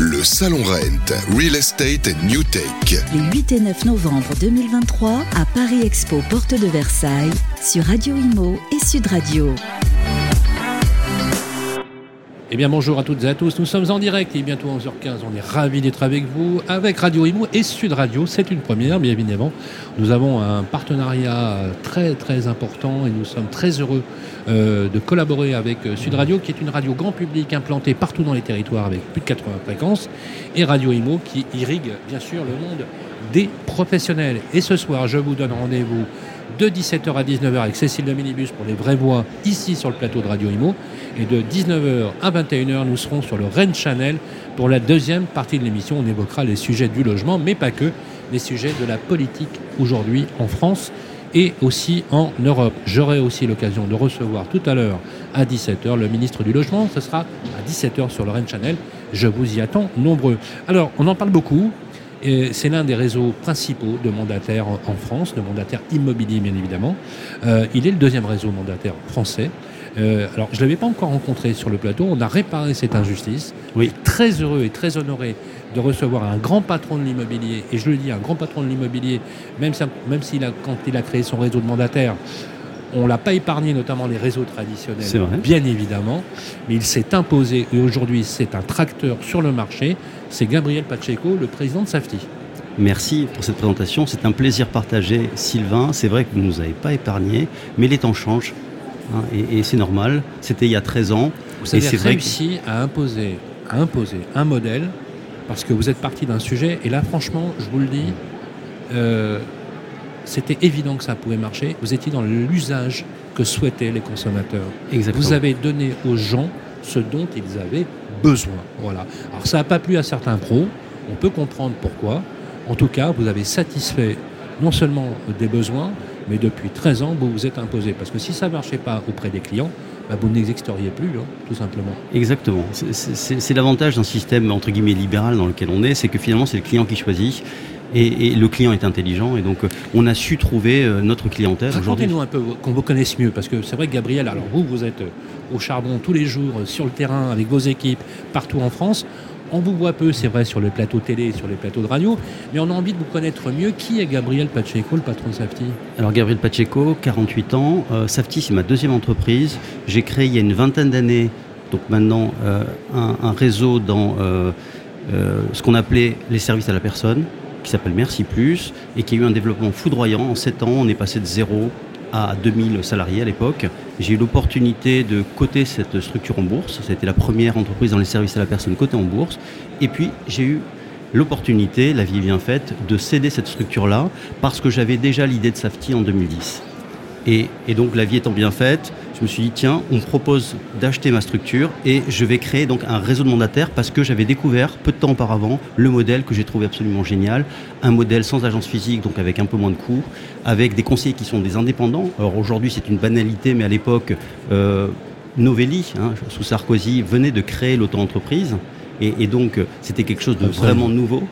Le Salon Rent, Real Estate New Tech. Les 8 et 9 novembre 2023 à Paris Expo, porte de Versailles, sur Radio Imo et Sud Radio. Eh bien bonjour à toutes et à tous, nous sommes en direct, il est bientôt 11h15, on est ravis d'être avec vous, avec Radio Imo et Sud Radio, c'est une première bien évidemment. Nous avons un partenariat très très important et nous sommes très heureux euh, de collaborer avec euh, Sud Radio qui est une radio grand public implantée partout dans les territoires avec plus de 80 fréquences et Radio Imo qui irrigue bien sûr le monde des professionnels. Et ce soir, je vous donne rendez-vous de 17h à 19h avec Cécile de Minibus pour les vraies voix ici sur le plateau de Radio Imo. Et de 19h à 21h, nous serons sur le Rennes Channel pour la deuxième partie de l'émission. On évoquera les sujets du logement, mais pas que, les sujets de la politique aujourd'hui en France et aussi en Europe. J'aurai aussi l'occasion de recevoir tout à l'heure à 17h le ministre du Logement. Ce sera à 17h sur le Rennes Channel. Je vous y attends nombreux. Alors, on en parle beaucoup. C'est l'un des réseaux principaux de mandataires en France, de mandataires immobiliers bien évidemment. Euh, il est le deuxième réseau mandataire français. Euh, alors, je ne l'avais pas encore rencontré sur le plateau. On a réparé cette injustice. Oui. Très heureux et très honoré de recevoir un grand patron de l'immobilier. Et je le dis, un grand patron de l'immobilier, même, même s'il a, quand il a créé son réseau de mandataires, on ne l'a pas épargné, notamment les réseaux traditionnels, bien évidemment, mais il s'est imposé et aujourd'hui c'est un tracteur sur le marché. C'est Gabriel Pacheco, le président de Safety. Merci pour cette présentation. C'est un plaisir partagé, Sylvain. C'est vrai que vous ne nous avez pas épargné, mais les temps changent. Hein, et, c'est normal. C'était il y a 13 ans. Vous avez réussi à, imposer, à imposer un modèle parce que vous êtes parti d'un sujet. Et là, franchement, je vous le dis, euh, c'était évident que ça pouvait marcher. Vous étiez dans l'usage que souhaitaient les consommateurs. Vous avez donné aux gens ce dont ils avaient besoin. Voilà. Alors ça n'a pas plu à certains pros, on peut comprendre pourquoi. En tout cas, vous avez satisfait non seulement des besoins, mais depuis 13 ans, vous vous êtes imposé. Parce que si ça ne marchait pas auprès des clients, bah, vous n'existeriez plus, hein, tout simplement. Exactement. C'est l'avantage d'un système entre guillemets libéral dans lequel on est, c'est que finalement c'est le client qui choisit. Et, le client est intelligent et donc euh, on a su trouver euh, notre clientèle aujourd'hui. Racontez-nous un peu qu'on vous connaisse mieux parce que c'est vrai que Gabriel, alors vous, vous êtes euh, au charbon tous les jours sur le terrain avec vos équipes partout en France. On vous voit peu, c'est vrai, sur le plateau télé, sur les plateaux de radio, mais on a envie de vous connaître mieux. Qui est Gabriel Pacheco, le patron de Safety? Alors Gabriel Pacheco, 48 ans. Safety, c'est ma deuxième entreprise. J'ai créé il y a une vingtaine d'années, donc maintenant, un, réseau dans ce qu'on appelait les services à la personne qui s'appelle Merci Plus et qui a eu un développement foudroyant. En 7 ans, on est passé de 0 à 2000 salariés à l'époque. J'ai eu l'opportunité de coter cette structure en bourse. C'était la première entreprise dans les services à la personne cotée en bourse. Et puis, j'ai eu l'opportunité, la vie est bien faite, de céder cette structure-là parce que j'avais déjà l'idée de Safety en 2010. Et, et, donc, la vie étant bien faite, je me suis dit, tiens, on me propose d'acheter ma structure et je vais créer donc un réseau de mandataires parce que j'avais découvert peu de temps auparavant le modèle que j'ai trouvé absolument génial, un modèle sans agence physique, donc avec un peu moins de coûts, avec des conseillers qui sont des indépendants. Alors aujourd'hui, c'est une banalité, mais à l'époque, euh, Novelli, hein, sous Sarkozy, venait de créer l'auto-entreprise. Et, donc, c'était quelque chose de vraiment nouveau,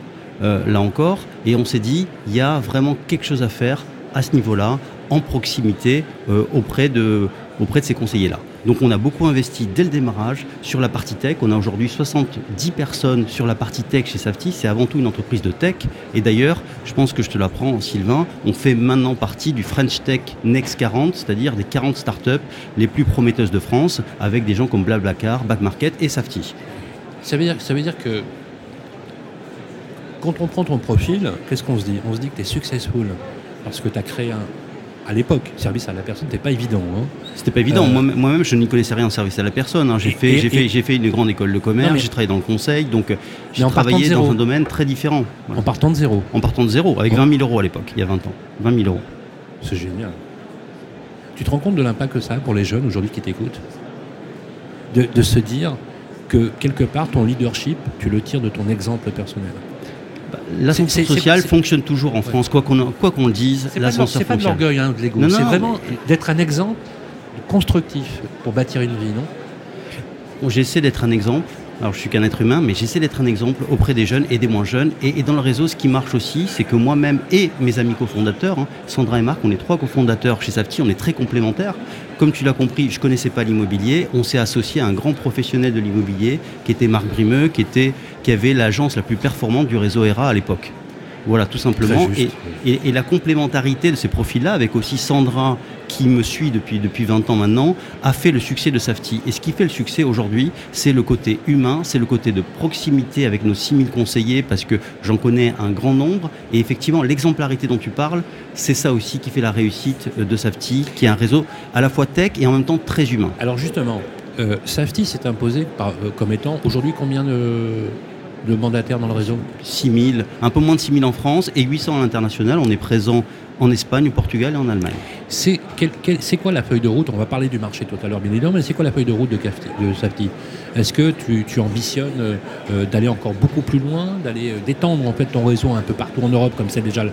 euh, là encore. Et on s'est dit, il y a vraiment quelque chose à faire à ce niveau-là, en proximité, euh, auprès de auprès de ces conseillers-là. Donc on a beaucoup investi dès le démarrage sur la partie tech. On a aujourd'hui 70 personnes sur la partie tech chez Safety. C'est avant tout une entreprise de tech. Et d'ailleurs, je pense que je te l'apprends, Sylvain, on fait maintenant partie du French Tech Next 40, c'est-à-dire des 40 startups les plus prometteuses de France, avec des gens comme Blablacar, Backmarket et Safety. Ça veut dire, ça veut dire que quand on prend ton profil, qu'est-ce qu'on se dit? On se dit que tu es successful parce que tu as créé un, à l'époque, service à la personne, c'était pas évident. Hein. C'était pas évident. Euh, moi-même, je n'y connaissais rien en service à la personne. Hein. J'ai fait, j'ai fait, j'ai fait une grande école de commerce. J'ai travaillé dans le conseil, donc euh, j'ai travaillé dans un domaine très différent. En partant de zéro. En partant de zéro, avec 20 000 euros à l'époque, il y a 20 ans. 20 000 euros. C'est génial. Tu te rends compte de l'impact que ça a pour les jeunes aujourd'hui qui t'écoutent? De se dire que quelque part ton leadership, tu le tires de ton exemple personnel. L'ascenseur social fonctionne toujours en France, quoi qu'on quoi qu'on dise, l'ascenseur. C'est pas de l'orgueil hein, de l'ego, c'est vraiment d'être un exemple constructif pour bâtir une vie, non? J'essaie d'être un exemple Alors je suis qu'un être humain, mais j'essaie d'être un exemple auprès des jeunes et des moins jeunes. Et, dans le réseau, ce qui marche aussi, c'est que moi-même et mes amis cofondateurs, hein, Sandra et Marc, on est trois cofondateurs chez Safety, on est très complémentaires. Comme tu l'as compris, je connaissais pas l'immobilier. On s'est associé à un grand professionnel de l'immobilier qui était Marc Brimeux, qui, était, qui avait l'agence la plus performante du réseau ERA à l'époque. Voilà, tout simplement. Et, juste, et- et la complémentarité de ces profils-là, avec aussi Sandra, qui me suit depuis, depuis 20 ans maintenant, a fait le succès de Safety. Et ce qui fait le succès aujourd'hui, c'est le côté humain, c'est le côté de proximité avec nos 6000 conseillers, parce que j'en connais un grand nombre. Et effectivement, l'exemplarité dont tu parles, c'est ça aussi qui fait la réussite euh, de Safety, qui est un réseau à la fois tech et en même temps très humain. Alors justement, euh, Safety s'est imposé par, euh, comme étant aujourd'hui combien de, de mandataires dans le réseau 6000, un peu moins de 6000 en France et 800 à l'international. On est présent en Espagne, au Portugal et en Allemagne. C'est quoi la feuille de route? On va parler du marché tout à l'heure, bien évidemment, mais c'est quoi la feuille de route de, Cafti- de Safety Est-ce que tu, ambitionnes euh, euh, d'aller encore beaucoup plus loin, d'aller euh, d'étendre en fait ton réseau un peu partout en Europe, comme c'est déjà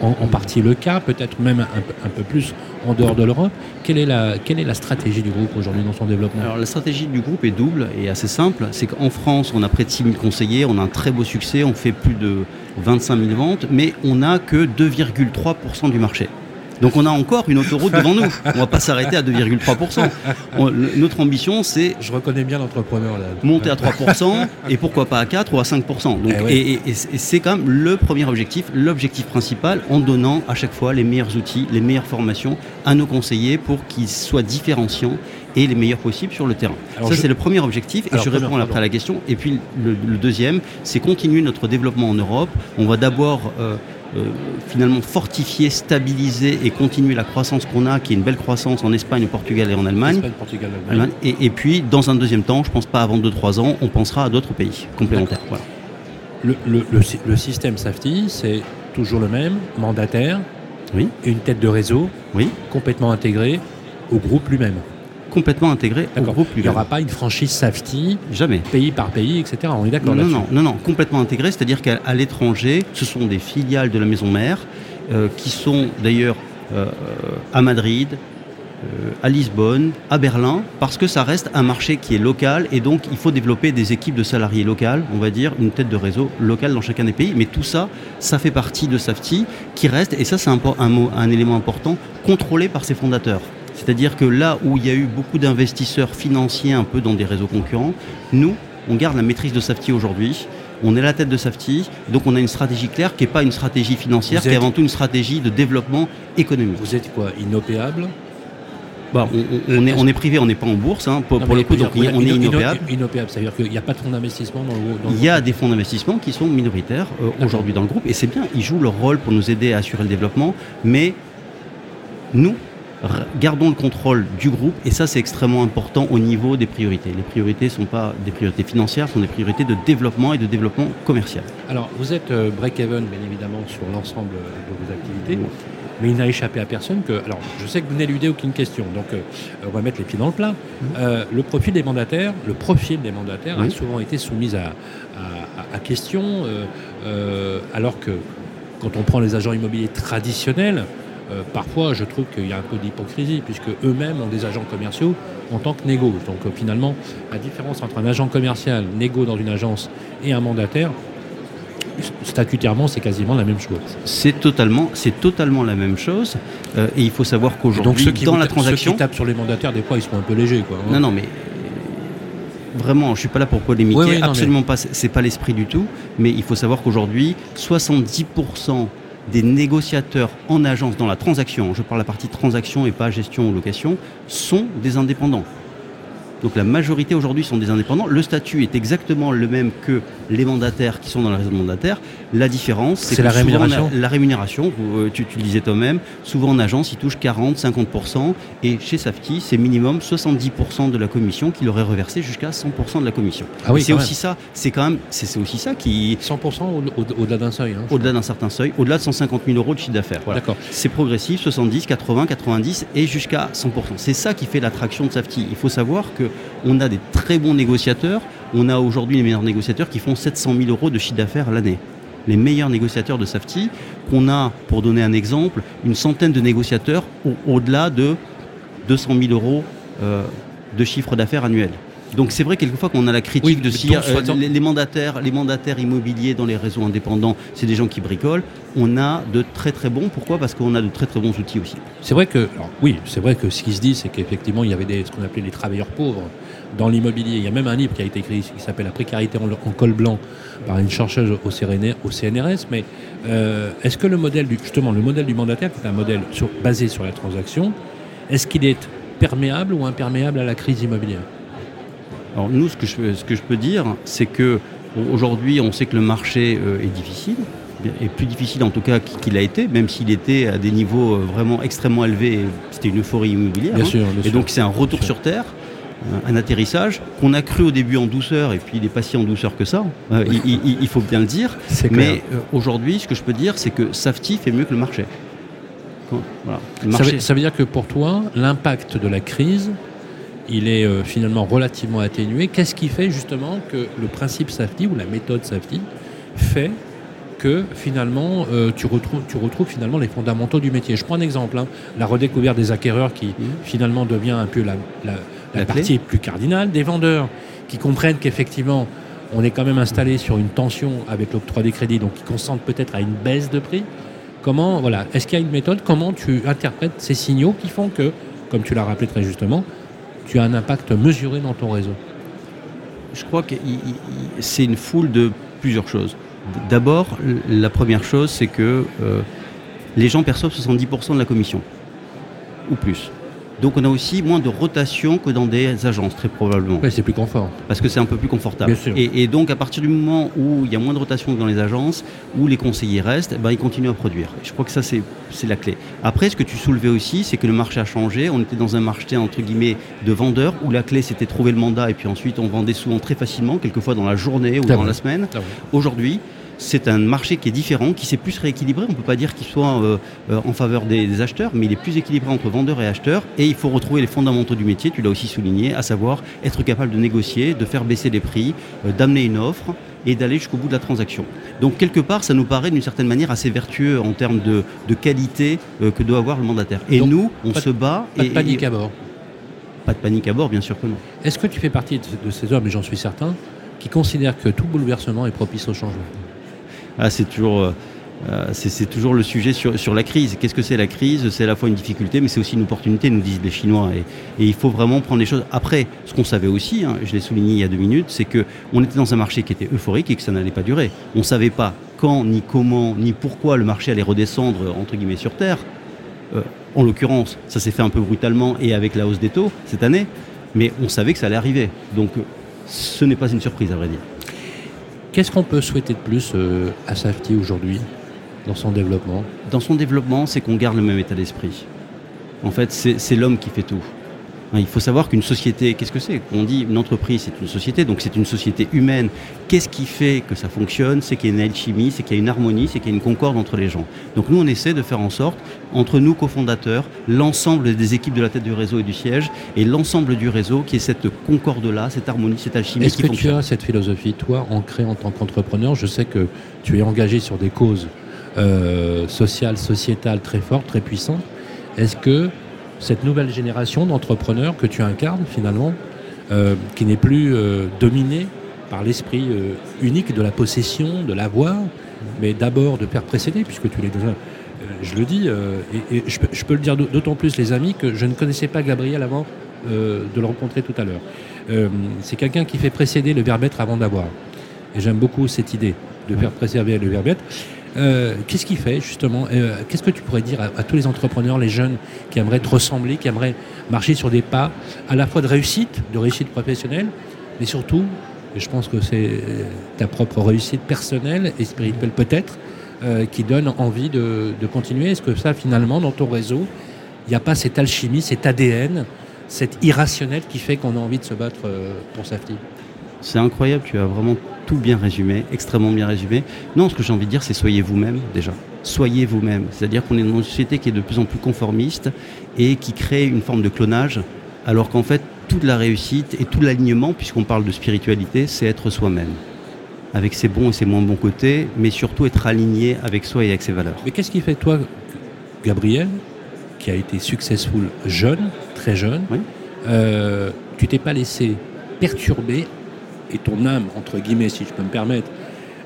en, partie le cas, peut-être même un, peu- plus en dehors de l'Europe? Quelle est, la, quelle est la stratégie du groupe aujourd'hui dans son développement? Alors la stratégie du groupe est double et assez simple. C'est qu'en France, on a près de 6 000 conseillers, on a un très beau succès, on fait plus de 25 000 ventes, mais on n'a que 2,3% du marché. Donc on a encore une autoroute devant nous. On va pas s'arrêter à 2,3%. On- le- Notre ambition, c'est Je reconnais bien l'entrepreneur là. monter à 3% et pourquoi pas à 4 ou à 5%. Donc, Eh et, et- et c'est quand même le premier objectif, l'objectif principal, en donnant à chaque fois les meilleurs outils, les meilleures formations à nos conseillers pour qu'ils soient différenciants et les meilleurs possibles sur le terrain. Alors, Ça, je- c'est le premier objectif et Alors, je réponds après à la question. Et puis le, le deuxième, c'est continuer notre développement en Europe. On va d'abord euh, finalement fortifier, stabiliser et continuer la croissance qu'on a, qui est une belle croissance en Espagne, au Portugal et en Allemagne. Espagne, Portugal, Allemagne. Et, et puis, dans un deuxième temps, je pense pas avant 2-3 ans, on pensera à d'autres pays complémentaires. Voilà. Le, le- le sy- le système Safety, c'est toujours le même, mandataire, Oui, une tête de réseau, oui, complètement intégrée au groupe lui-même. Complètement intégré au groupe Il n'y aura pas une franchise Safety, Jamais. pays par pays, etc. On est Non, d'accord non, là-dessus. non, non, non, complètement intégré, c'est-à-dire qu'à l'étranger, ce sont des filiales de la maison mère euh, qui sont d'ailleurs euh, à Madrid, euh, à Lisbonne, à Berlin, parce que ça reste un marché qui est local et donc il faut développer des équipes de salariés locales, on va dire une tête de réseau locale dans chacun des pays. Mais tout ça, ça fait partie de Safety qui reste, et ça c'est un, po- un mot- un élément important, contrôlé par ses fondateurs. C'est-à-dire que là où il y a eu beaucoup d'investisseurs financiers un peu dans des réseaux concurrents, nous, on garde la maîtrise de Safety aujourd'hui. On est à la tête de Safety, donc on a une stratégie claire qui n'est pas une stratégie financière, qui est avant tout une stratégie de développement économique. Vous êtes quoi Inopéable? Bah, on, on- on est, on est privé, on n'est pas en bourse, hein, pour, Non, pour mais le coup, donc on est ino- ino- inopéable. Inopéable, c'est-à-dire qu'il n'y a pas de fonds d'investissement dans le dans le Il y a des fonds d'investissement qui sont minoritaires euh, aujourd'hui dans le groupe et c'est bien, ils jouent leur rôle pour nous aider à assurer le développement, mais nous gardons le contrôle du groupe et ça c'est extrêmement important au niveau des priorités. Les priorités ne sont pas des priorités financières, ce sont des priorités de développement et de développement commercial. Alors, vous êtes euh, break-even, bien évidemment, sur l'ensemble de vos activités. Mais il n'a échappé à personne que. Alors, je sais que vous n'éludez aucune question, donc euh, on va mettre les pieds dans le plat. Euh, le profil des mandataires, le profil des mandataires a souvent été soumis à, à- question, euh, alors que quand on prend les agents immobiliers traditionnels, euh, parfois je trouve qu'il y a un peu d'hypocrisie, puisque eux-mêmes ont des agents commerciaux en tant que négo. Donc euh, finalement, la différence entre un agent commercial, négo dans une agence, et un mandataire, statutairement, c'est quasiment la même chose. C'est totalement, c'est totalement la même chose euh, et il faut savoir qu'aujourd'hui ceux qui, dans la ceux transaction, qui tapent sur les mandataires, des fois, ils sont un peu légers. Quoi, hein. Non, non, mais vraiment, je suis pas là pour polémiquer. Oui, oui, non, Absolument pas. C'est c'est pas l'esprit du tout. Mais il faut savoir qu'aujourd'hui, 70% des négociateurs en agence dans la transaction, je parle la partie transaction et pas gestion ou location, sont des indépendants. Donc la majorité aujourd'hui sont des indépendants. Le statut est exactement le même que les mandataires qui sont dans le réseau de mandataires. La différence, c'est la souvent, rémunération? La, la rémunération, vous, euh, tu, tu le disais toi-même, souvent en agence, ils touchent 40, 50%. Et chez Safety, c'est minimum 70% de la commission qui leur est reversée jusqu'à 100% de la commission. Ah oui, c'est aussi ça, c'est quand même, c'est aussi ça qui, 100% au- au- au-delà d'un seuil. hein. au-delà d'un certain seuil, au-delà de 150 000 euros de chiffre d'affaires. Voilà. D'accord. C'est progressif, 70, 80, 90 et jusqu'à 100%. C'est ça qui fait l'attraction de Safety. Il faut savoir que on a des très bons négociateurs. On a aujourd'hui les meilleurs négociateurs qui font 700 000 euros de chiffre d'affaires l'année. Les meilleurs négociateurs de Safety, qu'on a, pour donner un exemple, une centaine de négociateurs au- au-delà de 200 000 euros euh, de chiffre d'affaires annuel. Donc c'est vrai quelquefois qu'on a la critique Oui, de si euh, les, les mandataires, les mandataires immobiliers dans les réseaux indépendants, c'est des gens qui bricolent. On a de très très bons. Pourquoi? Parce qu'on a de très très bons outils aussi. C'est vrai que, alors, oui, c'est vrai que ce qui se dit, c'est qu'effectivement, il y avait des, ce qu'on appelait les travailleurs pauvres dans l'immobilier. Il y a même un livre qui a été écrit qui s'appelle La précarité en, en col blanc par une chercheuse au, CNRS. Mais euh, est-ce que le modèle, du, justement, le modèle du mandataire, qui est un modèle sur- basé sur la transaction, est-ce qu'il est perméable ou imperméable à la crise immobilière? Alors nous, ce que je, ce que je peux dire, c'est que aujourd'hui, on sait que le marché euh, est difficile, est plus difficile en tout cas qu'il a été, même s'il était à des niveaux euh, vraiment extrêmement élevés. C'était une euphorie immobilière. Bien hein. sûr, bien Et donc c'est un retour sur terre, un- un atterrissage qu'on a cru au début en douceur, et puis il n'est pas si en douceur que ça. Euh, il, il- il faut bien le dire. C'est clair. Mais euh, aujourd'hui, ce que je peux dire, c'est que Safety fait mieux que le marché. Quand- voilà. Le Ça marché- veut, ça veut dire que pour toi, l'impact de la crise, il est euh, finalement relativement atténué. Qu'est-ce qui fait justement que le principe Safety ou la méthode Safety fait que finalement euh, tu, retrouves, tu retrouves finalement les fondamentaux du métier? Je prends un exemple, hein, la redécouverte des acquéreurs qui finalement devient un peu la, la- la La clé. partie plus cardinale, des vendeurs qui comprennent qu'effectivement on est quand même installé sur une tension avec l'octroi des crédits, donc qui consentent peut-être à une baisse de prix. Comment, voilà, est-ce qu'il y a une méthode? Comment tu interprètes ces signaux qui font que, comme tu l'as rappelé très justement, tu as un impact mesuré dans ton réseau Je crois que c'est une foule de plusieurs choses. D'abord, la première chose, c'est que euh, les gens perçoivent 70% de la commission, ou plus. Donc on a aussi moins de rotation que dans des agences, très probablement, Ouais, c'est plus confort. parce que c'est un peu plus confortable. Bien sûr. Et, et donc à partir du moment où il y a moins de rotation que dans les agences, où les conseillers restent, eh ben, ils continuent à produire. Je crois que ça, c'est c'est la clé. Après, ce que tu soulevais aussi, c'est que le marché a changé. On était dans un marché, entre guillemets, de vendeurs, où la clé, c'était trouver le mandat, et puis ensuite, on vendait souvent très facilement, quelquefois dans la journée ou C'est dans la semaine. Ah. Aujourd'hui, c'est un marché qui est différent, qui s'est plus rééquilibré. On ne peut pas dire qu'il soit euh, euh, en faveur des, des acheteurs, mais il est plus équilibré entre vendeurs et acheteurs. Et il faut retrouver les fondamentaux du métier, tu l'as aussi souligné, à savoir être capable de négocier, de faire baisser les prix, euh, d'amener une offre et d'aller jusqu'au bout de la transaction. Donc quelque part, ça nous paraît d'une certaine manière assez vertueux en termes de, de qualité que doit avoir le mandataire. Et Donc, nous, on se bat. Pas de panique et- à bord. Pas de panique à bord, bien sûr que non. Est-ce que tu fais partie de, de ces hommes, et j'en suis certain, qui considèrent que tout bouleversement est propice au changement? Ah, c'est toujours, euh, euh, c'est toujours le sujet sur, la crise. Qu'est-ce que c'est la crise? C'est à la fois une difficulté, mais c'est aussi une opportunité, nous disent les Chinois. Et, il faut vraiment prendre les choses. Après, ce qu'on savait aussi, hein, je l'ai souligné il y a deux minutes, c'est que on était dans un marché qui était euphorique et que ça n'allait pas durer. On ne savait pas quand, ni comment, ni pourquoi le marché allait redescendre entre guillemets sur terre. Euh, en l'occurrence, ça s'est fait un peu brutalement et avec la hausse des taux cette année, mais on savait que ça allait arriver. Donc, euh, ce n'est pas une surprise, à vrai dire. Qu'est-ce qu'on peut souhaiter de plus euh, à Safety aujourd'hui dans son développement? Dans son développement, c'est qu'on garde le même état d'esprit. En fait, c'est c'est l'homme qui fait tout. Hein, Il faut savoir qu'une société, qu'est-ce que c'est? On dit une entreprise, c'est une société, donc c'est une société humaine. Qu'est-ce qui fait que ça fonctionne? C'est qu'il y a une alchimie, c'est qu'il y a une harmonie, c'est qu'il y a une concorde entre les gens. Donc nous, on essaie de faire en sorte, entre nous cofondateurs, l'ensemble des équipes de la tête du réseau et du siège, et l'ensemble du réseau, qui est cette concorde-là, cette harmonie, cette alchimie Est-ce qui que tu as cette philosophie, toi, ancrée en tant qu'entrepreneur? Je sais que tu es engagé sur des causes euh, sociales, sociétales très fortes, très puissantes. Est-ce que cette nouvelle génération d'entrepreneurs que tu incarnes finalement, euh, qui n'est plus euh, dominée par l'esprit euh, unique de la possession, de l'avoir, mais d'abord de faire précéder, puisque tu l'es déjà, je le dis, et, je, peux, le dire d'au- d'autant plus les amis que je ne connaissais pas Gabriel avant de le rencontrer tout à l'heure. C'est quelqu'un qui fait précéder le verbe avant d'avoir. Et j'aime beaucoup cette idée de faire préserver le verbe. Euh, qu'est-ce qui fait justement euh, Qu'est-ce que tu pourrais dire à, à tous les entrepreneurs, les jeunes qui aimeraient te ressembler, qui aimeraient marcher sur des pas à la fois de réussite, de réussite professionnelle, mais surtout, et je pense que c'est euh, ta propre réussite personnelle et spirituelle peut-être, euh, qui donne envie de, de continuer? Est-ce que ça, finalement, dans ton réseau, il n'y a pas cette alchimie, cet ADN, cet irrationnel qui fait qu'on a envie de se battre euh, pour sa fille? C'est incroyable, tu as vraiment tout bien résumé, extrêmement bien résumé. Non, ce que j'ai envie de dire, c'est soyez vous-même déjà. Soyez vous-même. C'est-à-dire qu'on est dans une société qui est de plus en plus conformiste et qui crée une forme de clonage, alors qu'en fait, toute la réussite et tout l'alignement, puisqu'on parle de spiritualité, c'est être soi-même. Avec ses bons et ses moins bons côtés, mais surtout être aligné avec soi et avec ses valeurs. Mais qu'est-ce qui fait, toi, Gabriel, qui a été successful jeune, très jeune, Oui. euh, tu t'es pas laissé perturbé et ton âme, entre guillemets, si je peux me permettre,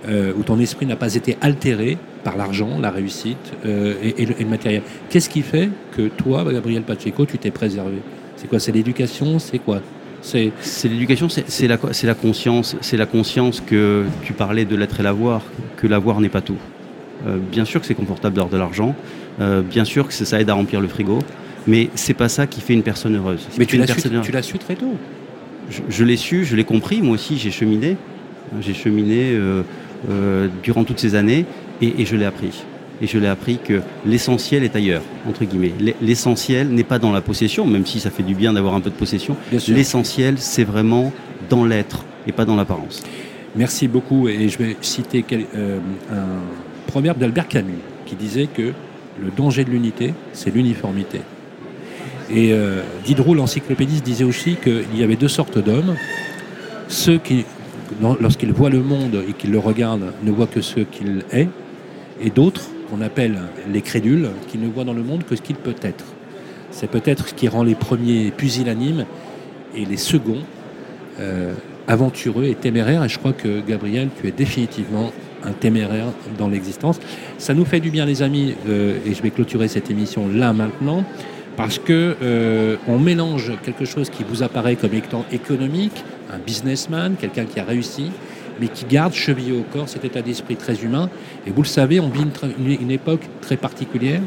euh, où ton esprit n'a pas été altéré par l'argent, la réussite euh, et, le, matériel. Qu'est-ce qui fait que toi, Gabriel Pacheco, tu t'es préservé? C'est quoi? C'est l'éducation? C'est quoi? C'est l'éducation, c'est la, la, conscience, c'est la conscience que tu parlais de l'être et l'avoir, que l'avoir n'est pas tout. Euh, bien sûr que c'est confortable d'avoir de l'argent, bien sûr que ça aide à remplir le frigo, mais c'est pas ça qui fait une personne heureuse. Mais tu l'as su, très tôt. Je, l'ai su, je l'ai compris. Moi aussi, j'ai cheminé. J'ai cheminé euh, durant toutes ces années et, je l'ai appris. Et je l'ai appris que l'essentiel est ailleurs, entre guillemets. L'essentiel n'est pas dans la possession, même si ça fait du bien d'avoir un peu de possession. L'essentiel, c'est vraiment dans l'être et pas dans l'apparence. Merci beaucoup. Et je vais citer euh, un proverbe d'Albert Camus qui disait que le danger de l'unité, c'est l'uniformité. Et euh, Diderot, l'encyclopédiste, disait aussi qu'il y avait deux sortes d'hommes. Ceux qui lorsqu'il voit le monde et qu'il le regarde, ne voit que ce qu'il est, et d'autres, qu'on appelle les crédules, qui ne voient dans le monde que ce qu'il peut être. C'est peut-être ce qui rend les premiers pusillanimes et les seconds euh, aventureux et téméraires. Et je crois que Gabriel, tu es définitivement un téméraire dans l'existence. Ça nous fait du bien, les amis, euh, et je vais clôturer cette émission là maintenant, parce que euh, on mélange quelque chose qui vous apparaît comme étant économique, un businessman, quelqu'un qui a réussi, mais qui garde chevillé au corps cet état d'esprit très humain. Et vous le savez, on vit une, époque très particulière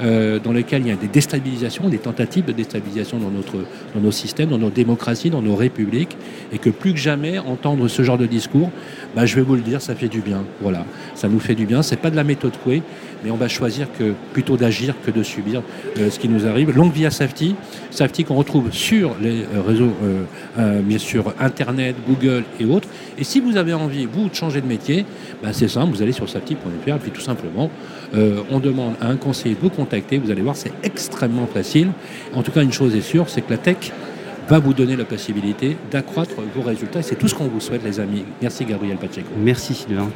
euh, dans laquelle il y a des déstabilisations, des tentatives de déstabilisation dans, nos systèmes, dans nos démocraties, dans nos républiques, et que plus que jamais, entendre ce genre de discours, bah, je vais vous le dire, ça fait du bien. Voilà, ça nous fait du bien. C'est pas de la méthode Coué, mais on va choisir que plutôt d'agir que de subir euh, ce qui nous arrive. Longue vie à Safety, Safety qu'on retrouve sur les euh, réseaux, bien sûr, Internet, Google et autres. Et si vous avez envie, vous, de changer de métier, bah, c'est simple, vous allez sur safety.fr, et puis tout simplement, on demande à un conseiller de vous vous allez voir, c'est extrêmement facile. En tout cas, une chose est sûre, c'est que la tech va vous donner la possibilité d'accroître vos résultats. C'est tout ce qu'on vous souhaite, les amis. Merci, Gabriel Pacheco. Merci, Sylvain.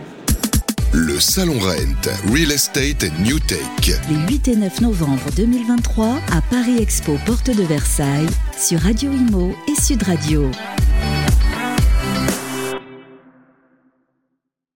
Le Salon Rent, Real Estate New Tech. Les 8 et 9 novembre 2023 à Paris Expo, porte de Versailles, sur Radio Imo et Sud Radio.